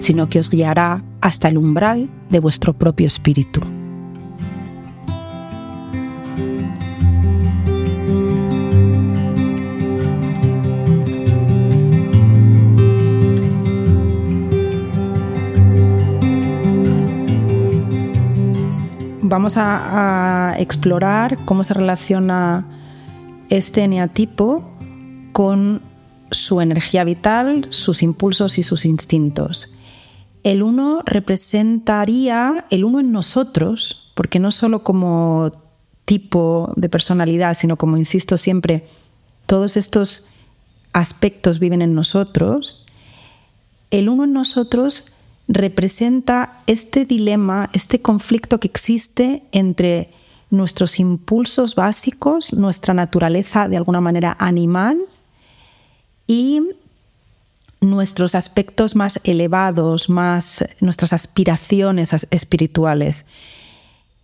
sino que os guiará hasta el umbral de vuestro propio espíritu. vamos a, explorar cómo se relaciona este eneatipo con su energía vital, sus impulsos y sus instintos. El uno representaría el uno en nosotros, porque no solo como tipo de personalidad, sino como insisto siempre, todos estos aspectos viven en nosotros. El uno en nosotros representa este dilema, este conflicto que existe entre nuestros impulsos básicos, nuestra naturaleza de alguna manera animal y nuestros aspectos más elevados, más nuestras aspiraciones espirituales.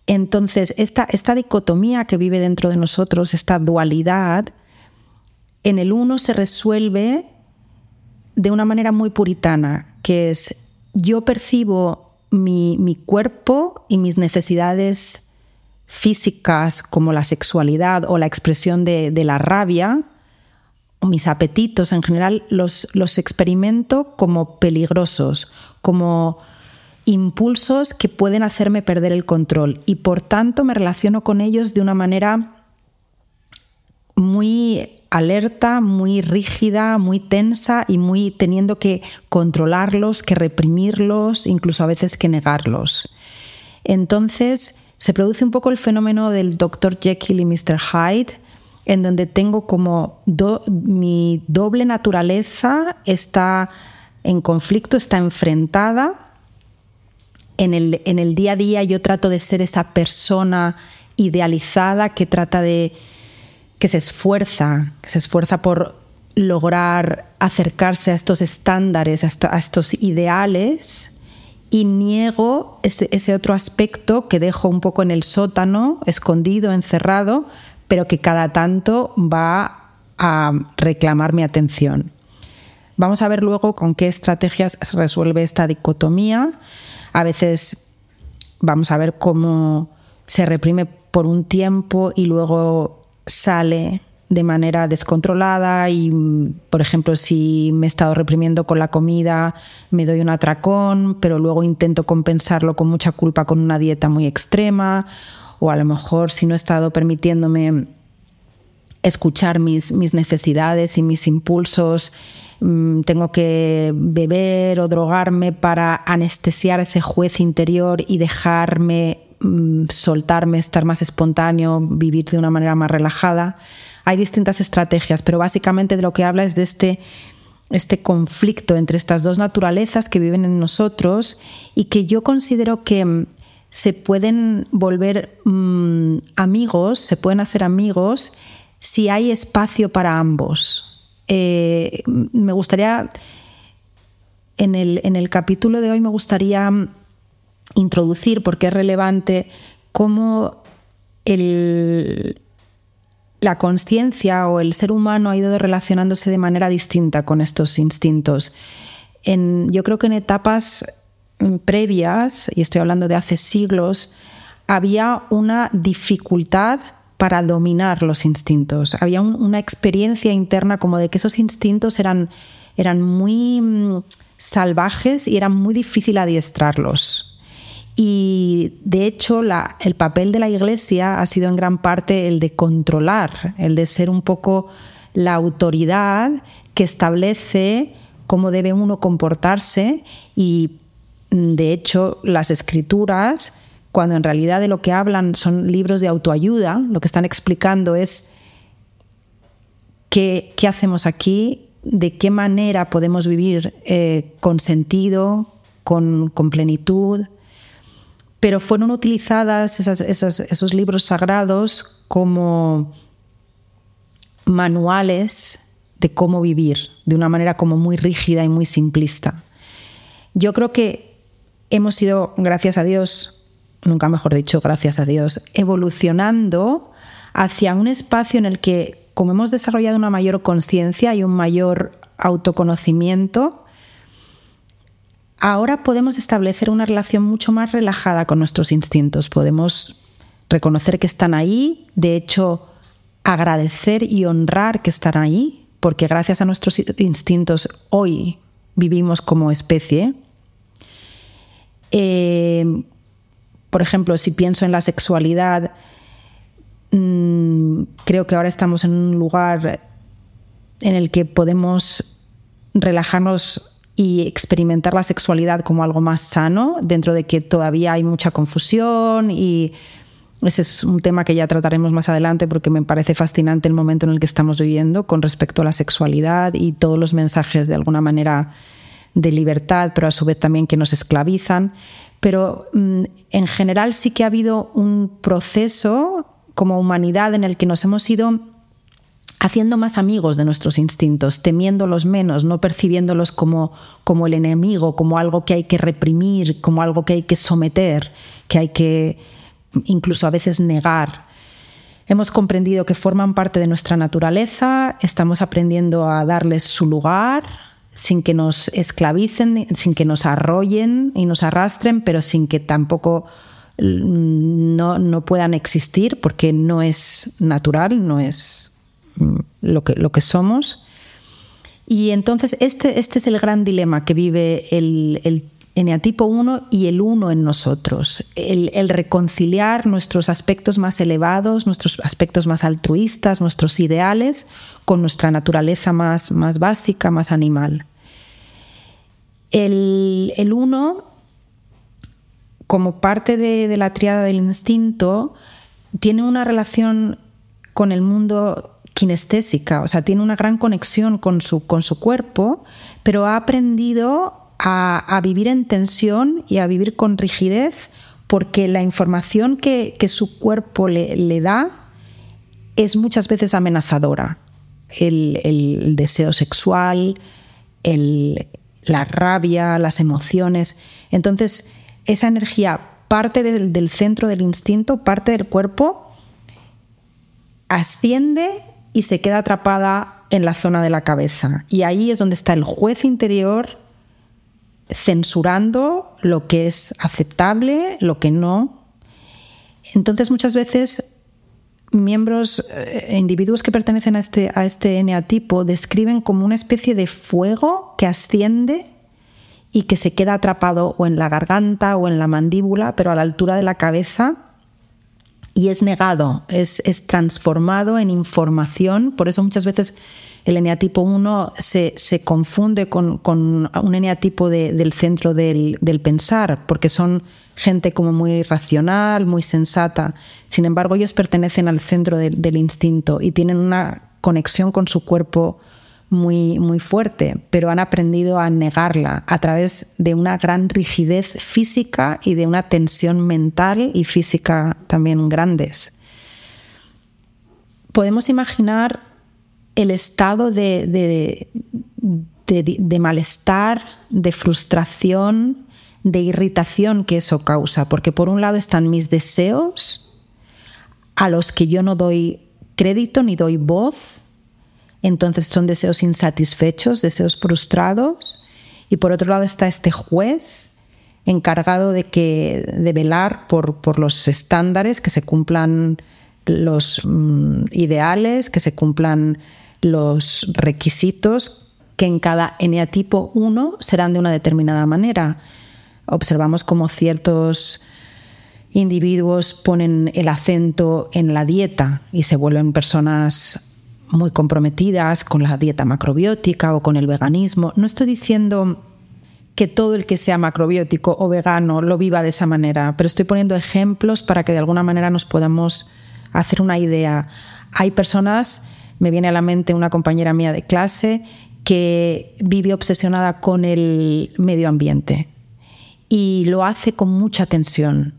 Entonces, esta, esta dicotomía que vive dentro de nosotros, esta dualidad, en el uno se resuelve de una manera muy puritana, que es yo percibo mi, cuerpo y mis necesidades físicas como la sexualidad o la expresión de, la rabia, mis apetitos en general, los, los experimento como peligrosos, como impulsos que pueden hacerme perder el control y por tanto me relaciono con ellos de una manera muy alerta, muy rígida, muy tensa y muy teniendo que controlarlos, que reprimirlos, incluso a veces que negarlos. Entonces se produce un poco el fenómeno del Dr. Jekyll y Mr. Hyde, en donde tengo como mi doble naturaleza está en conflicto, está enfrentada. En el, en el día a día yo trato de ser esa persona idealizada que trata de que se esfuerza, que se esfuerza por lograr acercarse a estos estándares, a estos ideales, y niego ese, otro aspecto que dejo un poco en el sótano, escondido, encerrado, pero que cada tanto va a reclamar mi atención. Vamos a ver luego con qué estrategias se resuelve esta dicotomía. A veces vamos a ver cómo se reprime por un tiempo y luego sale de manera descontrolada y, por ejemplo, si me he estado reprimiendo con la comida, me doy un atracón, pero luego intento compensarlo con mucha culpa con una dieta muy extrema, o a lo mejor si no he estado permitiéndome escuchar mis, mis necesidades y mis impulsos, mm, tengo que beber o drogarme para anestesiar ese juez interior y dejarme Mm, soltarme, estar más espontáneo, vivir de una manera más relajada. Hay distintas estrategias, pero básicamente de lo que habla es de este, este conflicto entre estas dos naturalezas que viven en nosotros y que yo considero que mm, se pueden volver mm, amigos, se pueden hacer amigos si hay espacio para ambos. Eh, me gustaría, en el, en el capítulo de hoy me gustaría introducir, porque es relevante, cómo la conciencia o el ser humano ha ido relacionándose de manera distinta con estos instintos. yo creo que en etapas previas, y estoy hablando de hace siglos, había una dificultad para dominar los instintos. Había una experiencia interna como de que esos instintos eran, eran muy mm, salvajes y era muy difícil adiestrarlos. Y de hecho el papel de la Iglesia ha sido en gran parte el de controlar, el de ser un poco la autoridad que establece cómo debe uno comportarse y mm, de hecho las escrituras, cuando en realidad de lo que hablan son libros de autoayuda, lo que están explicando es qué, hacemos aquí, de qué manera podemos vivir eh, con sentido, con plenitud, pero fueron utilizadas esos libros sagrados como manuales de cómo vivir, de una manera como muy rígida y muy simplista. Yo creo que hemos ido, gracias a Dios, nunca mejor dicho, gracias a Dios, evolucionando hacia un espacio en el que, como hemos desarrollado una mayor conciencia y un mayor autoconocimiento, ahora podemos establecer una relación mucho más relajada con nuestros instintos. Podemos reconocer que están ahí, de hecho, agradecer y honrar que están ahí, porque gracias a nuestros instintos hoy vivimos como especie. Eh, por ejemplo, si pienso en la sexualidad, mm, creo que ahora estamos en un lugar en el que podemos relajarnos y experimentar la sexualidad como algo más sano, dentro de que todavía hay mucha confusión y ese es un tema que ya trataremos más adelante porque me parece fascinante el momento en el que estamos viviendo con respecto a la sexualidad y todos los mensajes de alguna manera de libertad, pero a su vez también que nos esclavizan. Pero mm, en general sí que ha habido un proceso como humanidad en el que nos hemos ido haciendo más amigos de nuestros instintos, temiéndolos menos, no percibiéndolos como, como el enemigo, como algo que hay que reprimir, como algo que hay que someter, que hay que incluso a veces negar. Hemos comprendido que forman parte de nuestra naturaleza, estamos aprendiendo a darles su lugar sin que nos esclavicen, sin que nos arrollen y nos arrastren, pero sin que tampoco mm, no, no puedan existir porque no es natural, no es Mm, lo que, lo que somos. Y entonces este, este es el gran dilema que vive el, el eneatipo 1 y el 1 en nosotros. El, el, reconciliar nuestros aspectos más elevados, nuestros aspectos más altruistas, nuestros ideales, con nuestra naturaleza más, más básica, más animal. El, el 1, como parte de, de la triada del instinto, tiene una relación con el mundo kinestésica, o sea, tiene una gran conexión con su, con su cuerpo, pero ha aprendido a, vivir en tensión y a vivir con rigidez porque la información que, su cuerpo le, da es muchas veces amenazadora. El, deseo sexual, la rabia, las emociones. Entonces, esa energía parte del, del centro del instinto, parte del cuerpo, asciende y se queda atrapada en la zona de la cabeza. Y ahí es donde está el juez interior censurando lo que es aceptable, lo que no. Entonces muchas veces miembros, eh, individuos que pertenecen a este, a este eneatipo describen como una especie de fuego que asciende y que se queda atrapado o en la garganta o en la mandíbula, pero a la altura de la cabeza y es negado, es, transformado en información. Por eso muchas veces el eneatipo 1 se, confunde con, un eneatipo del centro del, pensar, porque son gente como muy racional, muy sensata. Sin embargo, ellos pertenecen al centro del instinto y tienen una conexión con su cuerpo muy, muy fuerte, pero han aprendido a negarla a través de una gran rigidez física y de una tensión mental y física también grandes. Podemos imaginar el estado de, de, malestar, de frustración, de irritación que eso causa, porque por un lado están mis deseos, a los que yo no doy crédito ni doy voz, entonces son deseos insatisfechos, deseos frustrados. Y por otro lado está este juez encargado de, que, de velar por, los estándares, que se cumplan los mm, ideales, que se cumplan los requisitos, que en cada eneatipo 1 serán de una determinada manera. Observamos como ciertos individuos ponen el acento en la dieta y se vuelven personas muy comprometidas con la dieta macrobiótica o con el veganismo. No estoy diciendo que todo el que sea macrobiótico o vegano lo viva de esa manera, pero estoy poniendo ejemplos para que de alguna manera nos podamos hacer una idea. Hay personas, me viene a la mente una compañera mía de clase, que vive obsesionada con el medio ambiente y lo hace con mucha tensión.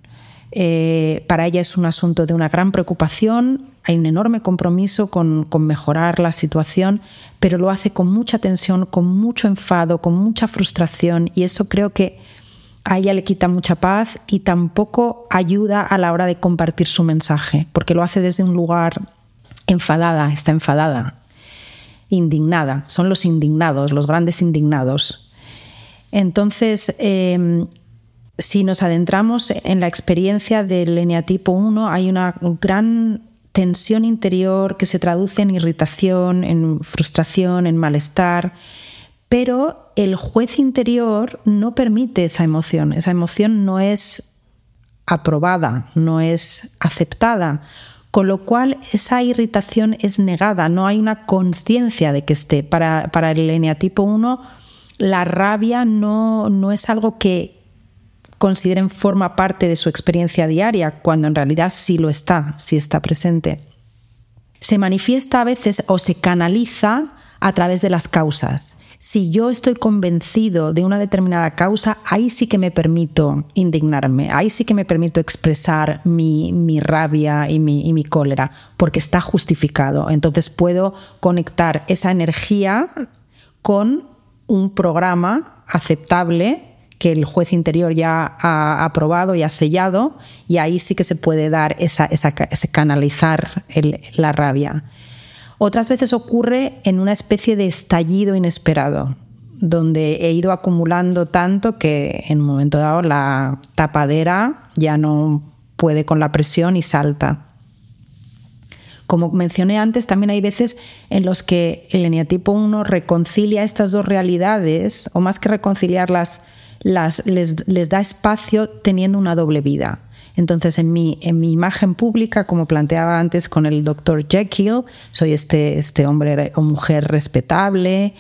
Eh, para ella es un asunto de una gran preocupación, hay un enorme compromiso con, mejorar la situación, pero lo hace con mucha tensión, con mucho enfado, con mucha frustración y eso creo que a ella le quita mucha paz y tampoco ayuda a la hora de compartir su mensaje, porque lo hace desde un lugar enfadada, está enfadada, indignada, son los indignados, los grandes indignados. Entonces, em, si nos adentramos en la experiencia del eneatipo 1, hay una gran tensión interior que se traduce en irritación, en frustración, en malestar, pero el juez interior no permite esa emoción, esa emoción no es aprobada, no es aceptada, con lo cual esa irritación es negada, no hay una conciencia de que esté. Para, para el eneatipo 1, la rabia no, no es algo que, consideren forma parte de su experiencia diaria, cuando en realidad sí lo está, sí está presente. Se manifiesta a veces o se canaliza a través de las causas. Si yo estoy convencido de una determinada causa, ahí sí que me permito indignarme, ahí sí que me permito expresar mi, rabia y mi, y mi cólera, porque está justificado. Entonces puedo conectar esa energía con un programa aceptable que el juez interior ya ha aprobado y ha sellado, y ahí sí que se puede dar esa, ese canalizar la rabia. Otras veces ocurre en una especie de estallido inesperado, donde he ido acumulando tanto que en un momento dado la tapadera ya no puede con la presión y salta. Como mencioné antes, también hay veces en los que el eneatipo 1 reconcilia estas dos realidades, o más que reconciliarlas, les, da espacio teniendo una doble vida. Entonces, en mi, en mi imagen pública, como planteaba antes con el doctor Jekyll, soy este, este hombre o mujer respetable,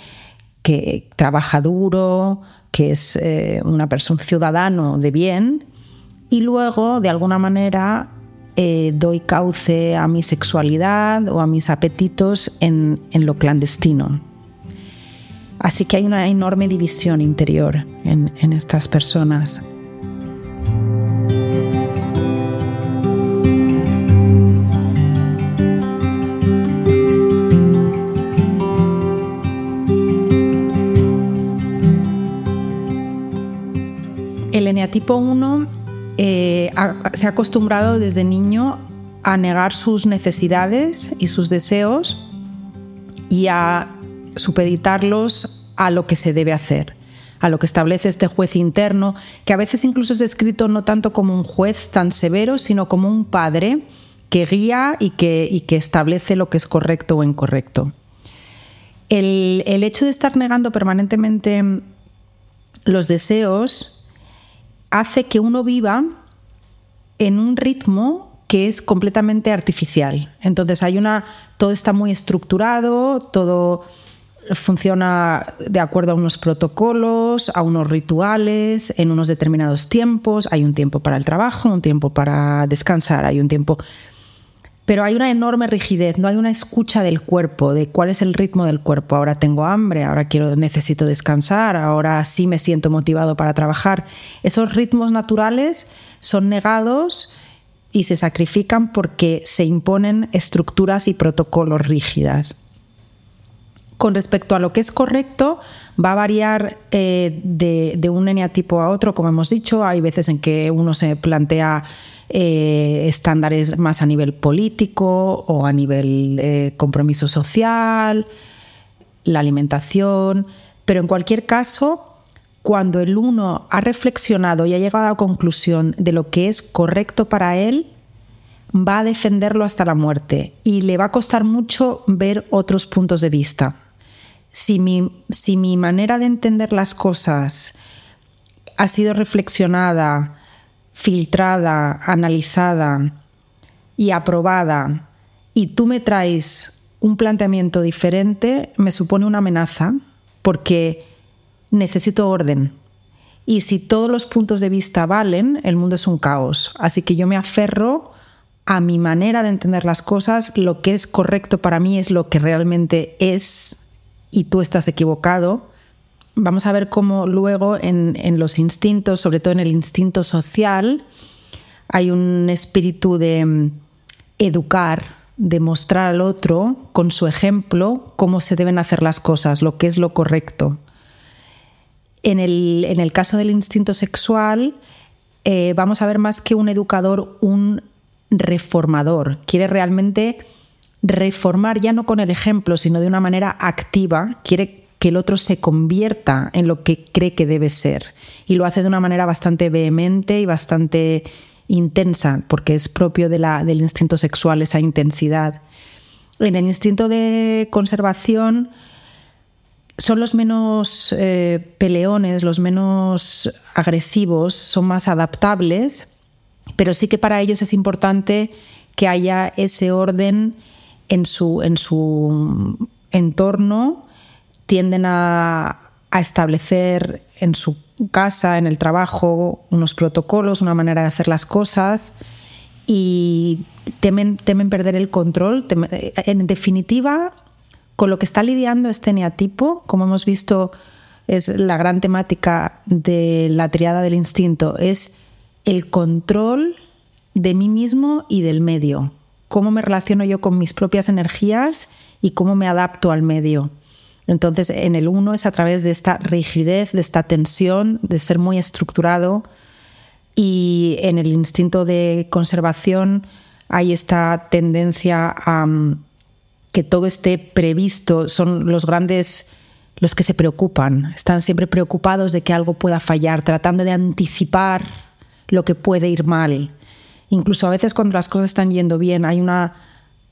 que trabaja duro, que es eh, una persona, ciudadano de bien, y luego, de alguna manera, eh, doy cauce a mi sexualidad o a mis apetitos en, en lo clandestino. Así que hay una enorme división interior en, estas personas. El eneatipo 1 eh, se ha acostumbrado desde niño a negar sus necesidades y sus deseos y a supeditarlos a lo que se debe hacer, a lo que establece este juez interno, que a veces incluso es descrito no tanto como un juez tan severo, sino como un padre que guía y que, establece lo que es correcto o incorrecto. El hecho de estar negando permanentemente los deseos hace que uno viva en un ritmo que es completamente artificial. Entonces hay una, todo está muy estructurado, todo funciona de acuerdo a unos protocolos, a unos rituales, en unos determinados tiempos. Hay un tiempo para el trabajo, un tiempo para descansar, hay un tiempo... Pero hay una enorme rigidez, no hay una escucha del cuerpo, de cuál es el ritmo del cuerpo. Ahora tengo hambre, ahora quiero, necesito descansar, ahora sí me siento motivado para trabajar. Esos ritmos naturales son negados y se sacrifican porque se imponen estructuras y protocolos rígidas. Con respecto a lo que es correcto, va a variar eh, de, un eneatipo a otro, como hemos dicho. Hay veces en que uno se plantea eh, estándares más a nivel político o a nivel eh, compromiso social, la alimentación, pero en cualquier caso, cuando el uno ha reflexionado y ha llegado a la conclusión de lo que es correcto para él, va a defenderlo hasta la muerte. Y le va a costar mucho ver otros puntos de vista si mi, manera de entender las cosas ha sido reflexionada, filtrada, analizada y aprobada, y tú me traes un planteamiento diferente, me supone una amenaza porque necesito orden. Y si todos los puntos de vista valen, el mundo es un caos. Así que yo me aferro a mi manera de entender las cosas, lo que es correcto para mí es lo que realmente es y tú estás equivocado, vamos a ver cómo luego en, los instintos, sobre todo en el instinto social, hay un espíritu de mm, educar, de mostrar al otro con su ejemplo cómo se deben hacer las cosas, lo que es lo correcto. En el, en el caso del instinto sexual, eh, vamos a ver más que un educador, un reformador. Quiere realmente reformar ya no con el ejemplo, sino de una manera activa. Quiere que el otro se convierta en lo que cree que debe ser. Y lo hace de una manera bastante vehemente y bastante intensa, porque es propio de la, del instinto sexual esa intensidad. En el instinto de conservación son los menos eh, peleones, los menos agresivos, son más adaptables, pero sí que para ellos es importante que haya ese orden en su, en su entorno, tienden a, establecer en su casa, en el trabajo, unos protocolos, una manera de hacer las cosas y temen, temen perder el control. en definitiva, con lo que está lidiando este neatipo, como hemos visto, es la gran temática de la triada del instinto, es el control de mí mismo y del medio. Cómo me relaciono yo con mis propias energías y cómo me adapto al medio. Entonces, en el uno es a través de esta rigidez, de esta tensión, de ser muy estructurado. Y en el instinto de conservación hay esta tendencia a mm, que todo esté previsto. Son los grandes los que se preocupan, están siempre preocupados de que algo pueda fallar, tratando de anticipar lo que puede ir mal. Incluso a veces cuando las cosas están yendo bien hay una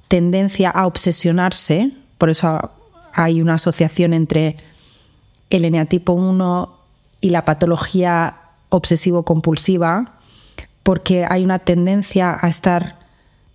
tendencia a obsesionarse, por eso hay una asociación entre el eneatipo 1 y la patología obsesivo-compulsiva, porque hay una tendencia a estar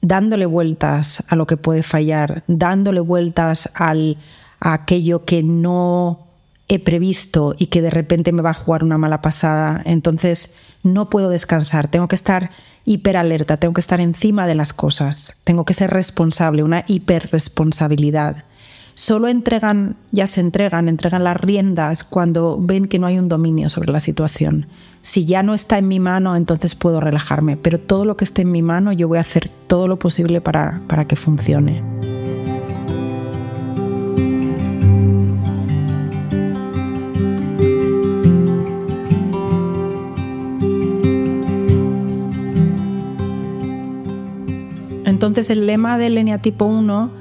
dándole vueltas a lo que puede fallar, dándole vueltas al, a aquello que no he previsto y que de repente me va a jugar una mala pasada. Entonces no puedo descansar, tengo que estar hiperalerta, tengo que estar encima de las cosas, tengo que ser responsable, una hiperresponsabilidad solo entregan, ya se entregan, entregan las riendas cuando ven que no hay un dominio sobre la situación. Si ya no está en mi mano, entonces puedo relajarme, pero todo lo que esté en mi mano yo voy a hacer todo lo posible para, para que funcione. Entonces el lema del eneatipo 1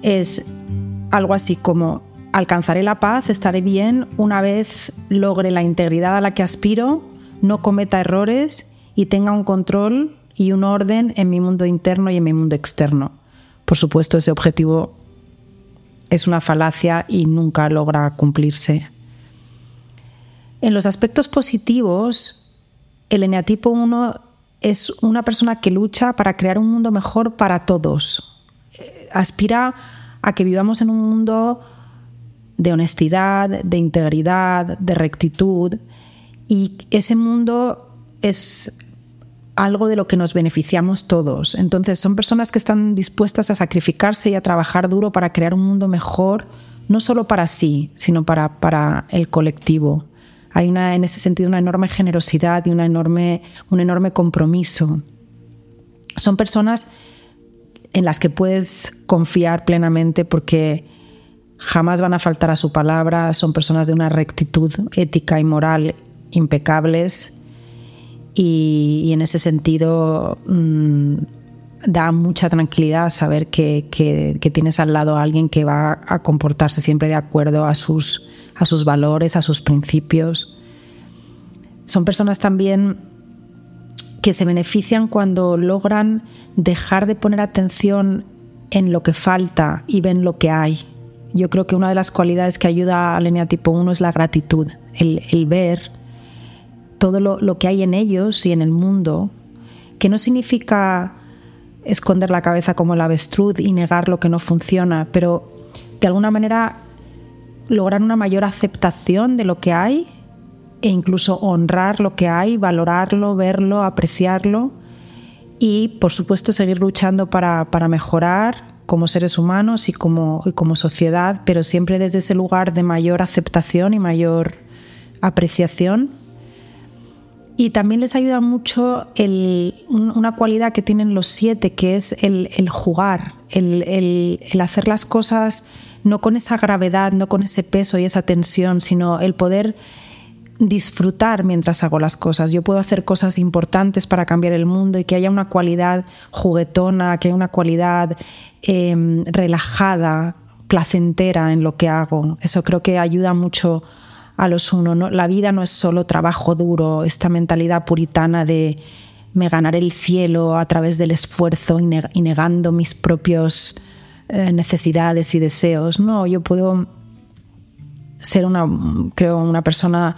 es algo así como alcanzaré la paz, estaré bien una vez logre la integridad a la que aspiro, no cometa errores y tenga un control y un orden en mi mundo interno y en mi mundo externo. Por supuesto, ese objetivo es una falacia y nunca logra cumplirse. En los aspectos positivos, el eneatipo 1 es una persona que lucha para crear un mundo mejor para todos. Eh, aspira a que vivamos en un mundo de honestidad, de integridad, de rectitud. Y ese mundo es algo de lo que nos beneficiamos todos. Entonces son personas que están dispuestas a sacrificarse y a trabajar duro para crear un mundo mejor, no solo para sí, sino para, para el colectivo. Hay una, en ese sentido una enorme generosidad y una enorme, un enorme compromiso. Son personas en las que puedes confiar plenamente porque jamás van a faltar a su palabra, son personas de una rectitud ética y moral impecables y, en ese sentido mm, da mucha tranquilidad saber que, que, tienes al lado a alguien que va a comportarse siempre de acuerdo a sus, a sus valores, a sus principios. Son personas también que se benefician cuando logran dejar de poner atención en lo que falta y ven lo que hay. Yo creo que una de las cualidades que ayuda al tipo 1 es la gratitud, el, ver todo lo, lo, que hay en ellos y en el mundo, que no significa esconder la cabeza como el avestruz y negar lo que no funciona, pero de alguna manera lograr una mayor aceptación de lo que hay e incluso honrar lo que hay, valorarlo, verlo, apreciarlo y por supuesto seguir luchando para, mejorar como seres humanos y como, y como sociedad, pero siempre desde ese lugar de mayor aceptación y mayor apreciación. Y también les ayuda mucho una cualidad que tienen los siete, que es el, jugar, el, hacer las cosas no con esa gravedad, no con ese peso y esa tensión, sino el poder disfrutar mientras hago las cosas. Yo puedo hacer cosas importantes para cambiar el mundo y que haya una cualidad juguetona, que haya una cualidad em, relajada, placentera en lo que hago. Eso creo que ayuda mucho a los uno. La vida no es solo trabajo duro, esta mentalidad puritana de me ganaré el cielo a través del esfuerzo y, negando mis propios eh, necesidades y deseos. No, yo puedo ser una, creo, una persona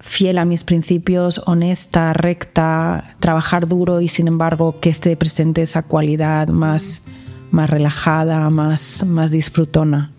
fiel a mis principios, honesta, recta, trabajar duro y sin embargo que esté presente esa cualidad más, más relajada, más, más disfrutona.